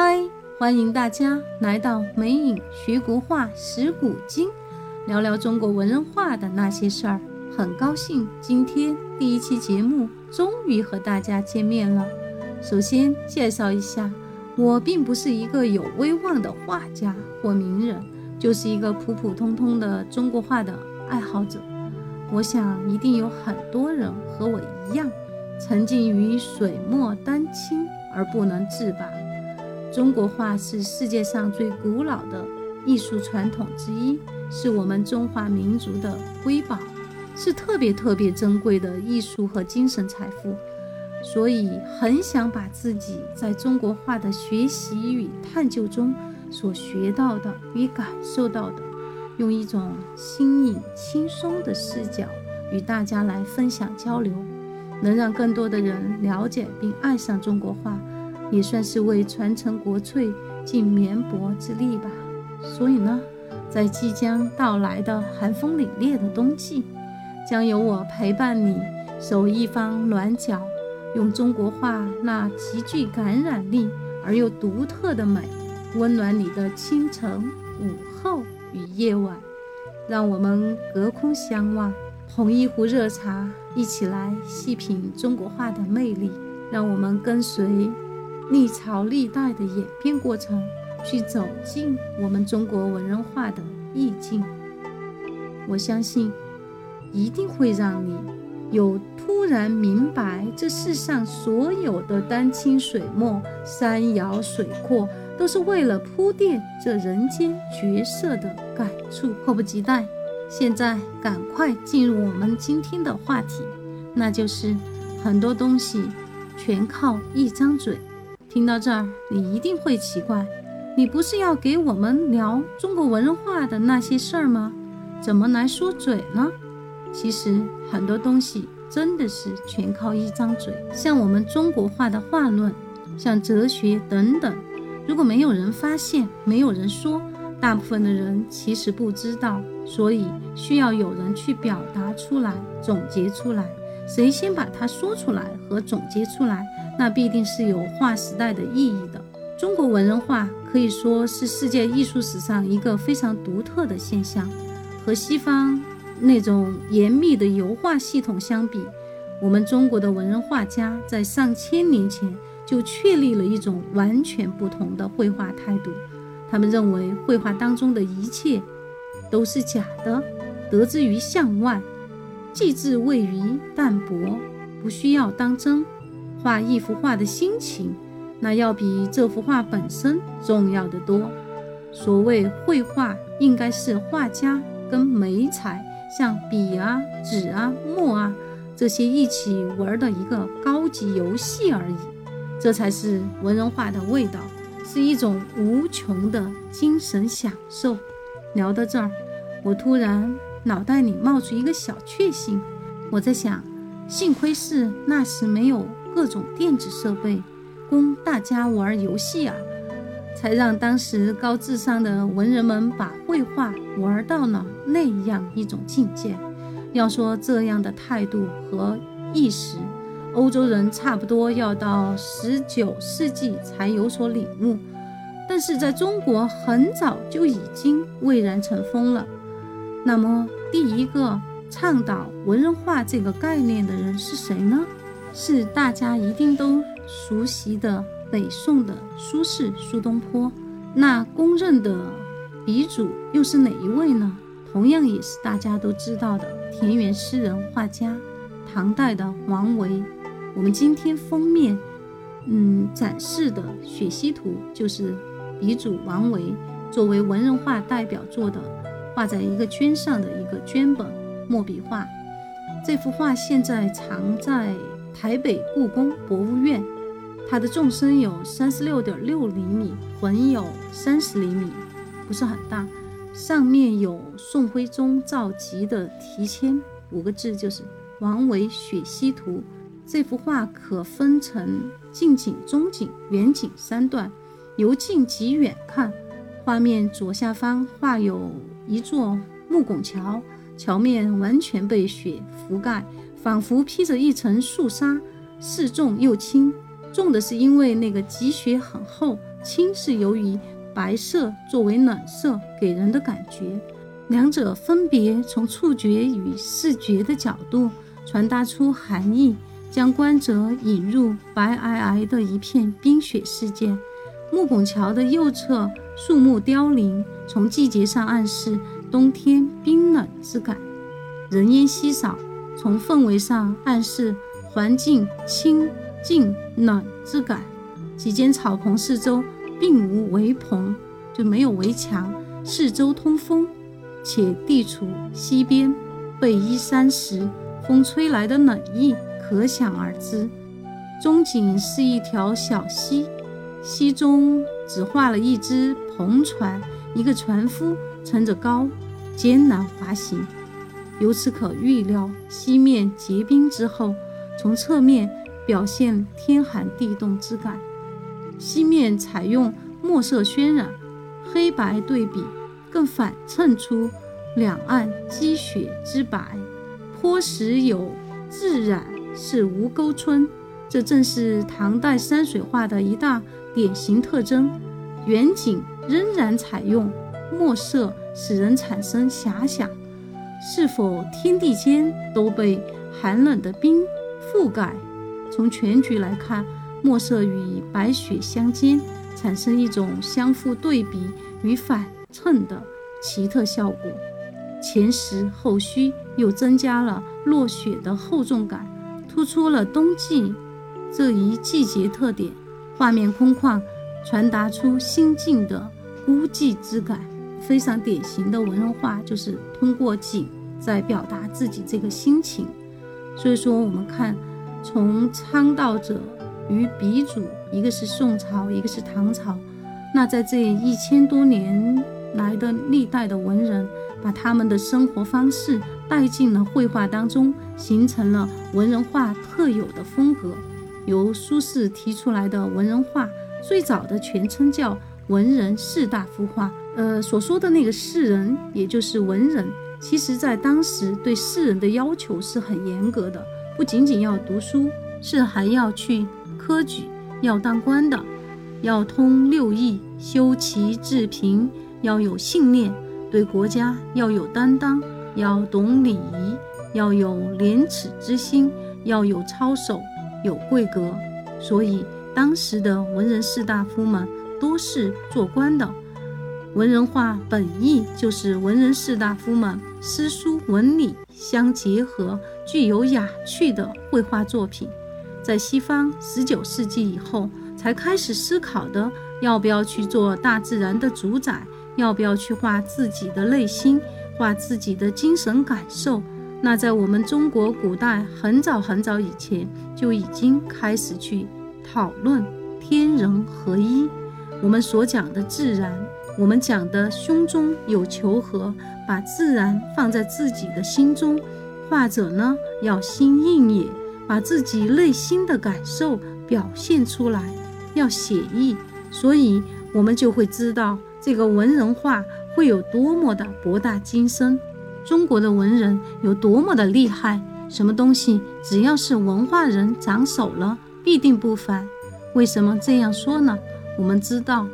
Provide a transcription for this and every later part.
嗨，欢迎大家来到美影学国画识古今，聊聊中国文人画的那些事儿。很高兴今天第一期节目终于和大家见面了。首先介绍一下，我并不是一个有威望的画家或名人，就是一个普普通通的中国画的爱好者。我想一定有很多人和我一样，沉浸于水墨丹青而不能自拔。中国画是世界上最古老的艺术传统之一，是我们中华民族的瑰宝，是特别特别珍贵的艺术和精神财富。所以，很想把自己在中国画的学习与探究中所学到的与感受到的，用一种新颖、轻松的视角与大家来分享交流，能让更多的人了解并爱上中国画。也算是为传承国粹尽绵薄之力吧。所以呢，在即将到来的寒风凛冽的冬季，将由我陪伴你，守一方暖脚，用中国画那极具感染力而又独特的美，温暖你的清晨、午后与夜晚。让我们隔空相望，捧一壶热茶，一起来细品中国画的魅力。让我们跟随。历朝历代的演变过程，去走进我们中国文人画的意境，我相信一定会让你有突然明白这世上所有的丹青水墨、山摇水阔，都是为了铺垫这人间绝色的感触。迫不及待，现在赶快进入我们今天的话题，那就是很多东西全靠一张嘴。听到这儿，你一定会奇怪，你不是要给我们聊中国文化的那些事儿吗？怎么来说嘴呢？其实很多东西真的是全靠一张嘴，像我们中国画的画论，像哲学等等，如果没有人发现，没有人说，大部分的人其实不知道，所以需要有人去表达出来，总结出来。谁先把它说出来和总结出来？那必定是有划时代的意义的。中国文人画可以说是世界艺术史上一个非常独特的现象。和西方那种严密的油画系统相比，我们中国的文人画家在上千年前就确立了一种完全不同的绘画态度。他们认为绘画当中的一切都是假的，得之于向外，寄之谓于淡泊，不需要当真。画一幅画的心情，那要比这幅画本身重要的多。所谓绘画，应该是画家跟美彩，像笔啊、纸啊、墨啊这些一起玩的一个高级游戏而已。这才是文人画的味道，是一种无穷的精神享受。聊到这儿，我突然脑袋里冒出一个小确幸，我在想，幸亏是那时没有。各种电子设备供大家玩游戏啊，才让当时高智商的文人们把绘画玩到了那样一种境界。要说这样的态度和意识，欧洲人差不多要到十九世纪才有所领悟，但是在中国很早就已经蔚然成风了。那么，第一个倡导文人画这个概念的人是谁呢？是大家一定都熟悉的北宋的苏轼苏东坡，那公认的鼻祖又是哪一位呢？同样也是大家都知道的田园诗人画家，唐代的王维。我们今天封面，嗯，展示的《雪溪图》就是鼻祖王维作为文人画代表作的，画在一个绢上的一个绢本墨笔画。这幅画现在藏在。台北故宫博物院，它的纵深有三十六点六厘米，横有三十厘米，不是很大。上面有宋徽宗赵佶的题签，五个字就是“王维雪溪图”。这幅画可分成近景、中景、远景三段，由近及远看，画面左下方画有一座木拱桥，桥面完全被雪覆盖。仿佛披着一层素纱，似重又轻。重的是因为那个积雪很厚，轻是由于白色作为暖色给人的感觉，两者分别从触觉与视觉的角度传达出含义，将观者引入白皑皑的一片冰雪世界。木拱桥的右侧树木凋零，从季节上暗示冬天冰冷之感；人烟稀少，从氛围上暗示环境清静冷之感。几间草棚四周并无围棚，就没有围墙，四周通风，且地处西边，背依山石，风吹来的冷意可想而知。中景是一条小溪。溪中只画了一只篷船，一个船夫撑着篙，艰难滑行。由此可预料，西面结冰之后，从侧面表现天寒地冻之感。西面采用墨色渲染，黑白对比，更反衬出两岸积雪之白。坡时有自染是吴沟村，这正是唐代山水画的一大。典型特征，远景仍然采用墨色，使人产生遐想：是否天地间都被寒冷的冰覆盖？从全局来看，墨色与白雪相间，产生一种相互对比与反衬的奇特效果。前实后虚，又增加了落雪的厚重感，突出了冬季这一季节特点。画面空旷，传达出心境的孤寂之感。非常典型的文人画，就是通过景在表达自己这个心情。所以说，我们看从倡导者与鼻祖，一个是宋朝，一个是唐朝。那在这一千多年来的历代的文人，把他们的生活方式带进了绘画当中，形成了文人画特有的风格。由苏轼提出来的文人画，最早的全称叫文人士大夫画。呃，所说的那个士人，也就是文人，其实在当时对士人的要求是很严格的，不仅仅要读书，是还要去科举，要当官的，要通六艺，修齐治平，要有信念，对国家要有担当，要懂礼仪，要有廉耻之心，要有操守。有贵格，所以当时的文人士大夫们多是做官的。文人画本意就是文人士大夫们诗书文理相结合，具有雅趣的绘画作品。在西方十九世纪以后，才开始思考的，要不要去做大自然的主宰，要不要去画自己的内心，画自己的精神感受。那在我们中国古代很早很早以前就已经开始去讨论天人合一。我们所讲的自然，我们讲的胸中有求和，把自然放在自己的心中。画者呢要心应也，把自己内心的感受表现出来，要写意。所以，我们就会知道这个文人画会有多么的博大精深。中国的文人有多么的厉害？什么东西只要是文化人长手了，必定不凡。为什么这样说呢？我们知道，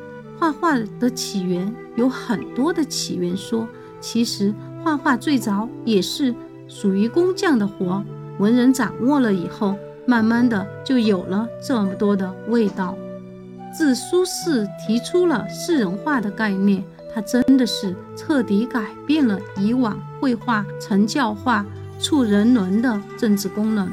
画画的起源有很多的起源说。其实，画画最早也是属于工匠的活，文人掌握了以后，慢慢的就有了这么多的味道。自苏轼提出了士人画的概念。他真的是彻底改变了以往绘画成教化、促人伦的政治功能。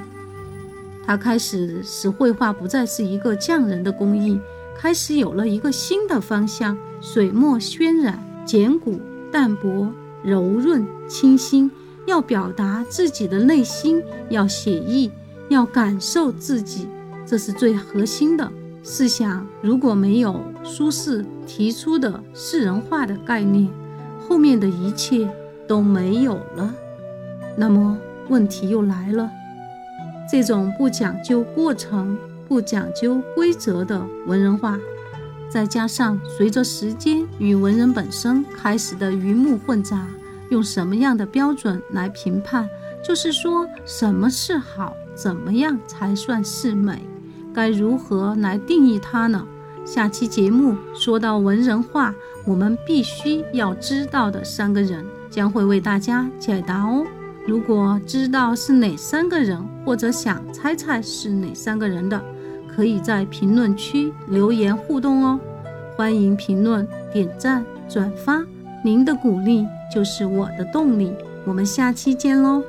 他开始使绘画不再是一个匠人的工艺，开始有了一个新的方向：水墨渲染，简古淡薄，柔润清新。要表达自己的内心，要写意，要感受自己，这是最核心的。试想，如果没有苏轼提出的士人画的概念，后面的一切都没有了。那么问题又来了：这种不讲究过程、不讲究规则的文人画，再加上随着时间与文人本身开始的鱼目混杂，用什么样的标准来评判？就是说，什么是好？怎么样才算是美？该如何来定义它呢？下期节目说到文人画，我们必须要知道的三个人，将会为大家解答哦。如果知道是哪三个人，或者想猜猜是哪三个人的，可以在评论区留言互动哦。欢迎评论、点赞、转发，您的鼓励就是我的动力。我们下期见喽！